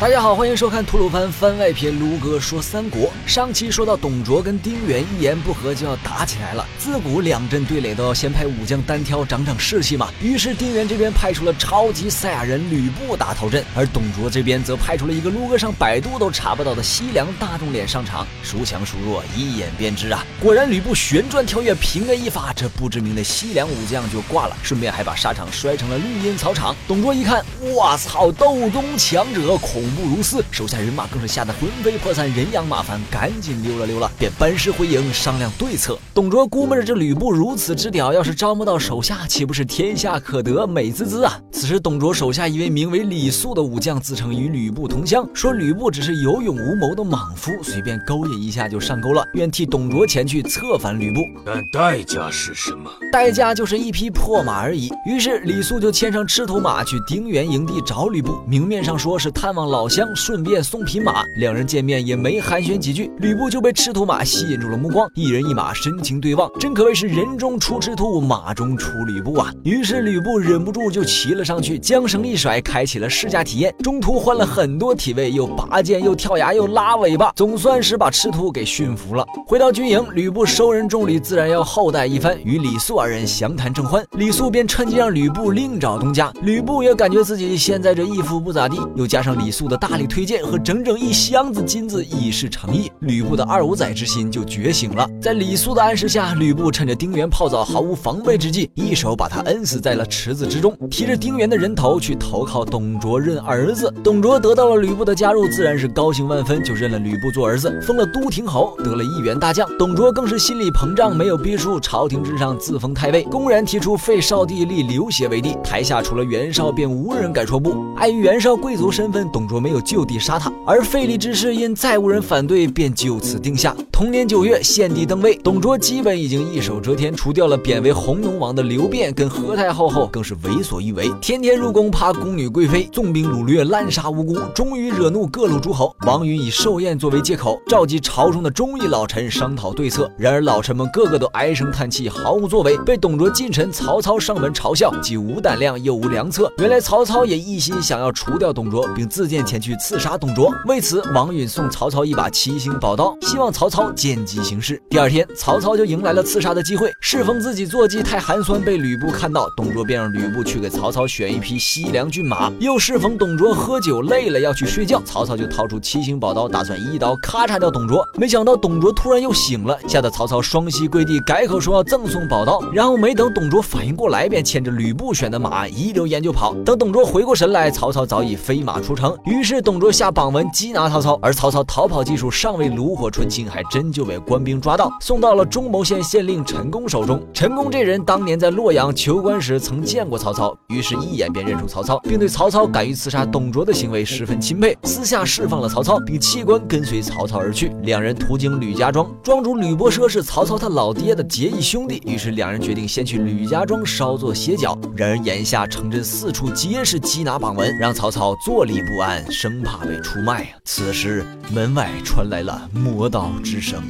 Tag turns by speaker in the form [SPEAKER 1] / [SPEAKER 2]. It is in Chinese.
[SPEAKER 1] 大家好，欢迎收看吐鲁番番外篇《卢哥说三国》。上期说到董卓跟丁原一言不合就要打起来了，自古两阵对垒都要先派武将单挑，长长士气嘛。于是丁原这边派出了超级赛亚人吕布打头阵，而董卓这边则派出了一个卢哥上百度都查不到的西凉大众脸上场。孰强孰弱，一眼便知啊！果然吕布旋转跳跃，平 A 一发，这不知名的西凉武将就挂了，顺便还把沙场摔成了绿茵草场。董卓一看，我操，斗宗强者恐。不如斯，手下人马更是吓得魂飞魄散，人仰马翻，赶紧溜了溜了，便班师回营商量对策。董卓估摸着这吕布如此之屌，要是招募到手下，岂不是天下可得，美滋滋啊！此时董卓手下一位名为李肃的武将，自称与吕布同乡，说吕布只是有勇无谋的莽夫，随便勾引一下就上钩了，愿替董卓前去策反吕布。
[SPEAKER 2] 但代价是什么？
[SPEAKER 1] 代价就是一匹破马而已。于是李肃就牵上赤兔马去丁原营地找吕布，明面上说是探望老。老乡顺便送匹马，两人见面也没寒暄几句，吕布就被赤兔马吸引住了目光，一人一马深情对望，真可谓是人中出赤兔，马中出吕布啊！于是吕布忍不住就骑了上去，缰绳一甩，开启了试驾体验。中途换了很多体位，又拔剑，又跳崖，又拉尾巴，总算是把赤兔给驯服了。回到军营，吕布收人重礼，自然要厚待一番，与李肃二人详谈正欢。李肃便趁机让吕布另找东家，吕布也感觉自己现在这义父不咋地，又加上李肃。的大力推荐和整整一箱子金子以示诚意，吕布的二五仔之心就觉醒了。在李肃的暗示下，吕布趁着丁原泡澡毫无防备之际，一手把他摁死在了池子之中，提着丁原的人头去投靠董卓认儿子。董卓得到了吕布的加入，自然是高兴万分，就认了吕布做儿子，封了都亭侯，得了一员大将。董卓更是心理膨胀，没有逼数，朝廷之上自封太尉，公然提出废少帝，立刘协为帝。台下除了袁绍，便无人敢说不。碍于袁绍贵族身份，董卓。没有就地杀他，而废立之事因再无人反对，便就此定下。同年九月，献帝登位，董卓基本已经一手遮天，除掉了贬为弘农王的刘辩跟何太后后，更是为所欲为，天天入宫趴宫女贵妃，纵兵掳掠，滥杀无辜，终于惹怒各路诸侯。王允以寿宴作为借口，召集朝中的忠义老臣商讨对策。然而老臣们个个都唉声叹气，毫无作为，被董卓近臣曹操上门嘲笑，既无胆量又无良策。原来曹操也一心想要除掉董卓，并自荐。前去刺杀董卓，为此王允送曹操一把七星宝刀，希望曹操见机行事。第二天，曹操就迎来了刺杀的机会。适逢自己坐骑太寒酸，被吕布看到，董卓便让吕布去给曹操选一匹西凉骏马。又适逢董卓喝酒累了要去睡觉，曹操就掏出七星宝刀，打算一刀咔嚓掉董卓。没想到董卓突然又醒了，吓得曹操双膝跪地，改口说要赠送宝刀。然后没等董卓反应过来，便牵着吕布选的马一溜烟就跑。等董卓回过神来，曹操早已飞马出城。于是董卓下榜文缉拿曹操，而曹操逃跑技术尚未炉火纯青，还真就被官兵抓到，送到了中牟县县令陈宫手中。陈宫这人当年在洛阳求官时曾见过曹操，于是一眼便认出曹操，并对曹操敢于刺杀董卓的行为十分钦佩，私下释放了曹操，并弃官跟随曹操而去。两人途经吕家庄，庄主吕伯奢是曹操他老爹的结义兄弟，于是两人决定先去吕家庄稍作歇脚。然而眼下城镇四处皆是缉拿榜文，让曹操坐立不安，生怕。被出卖啊！此时门外传来了磨刀之声。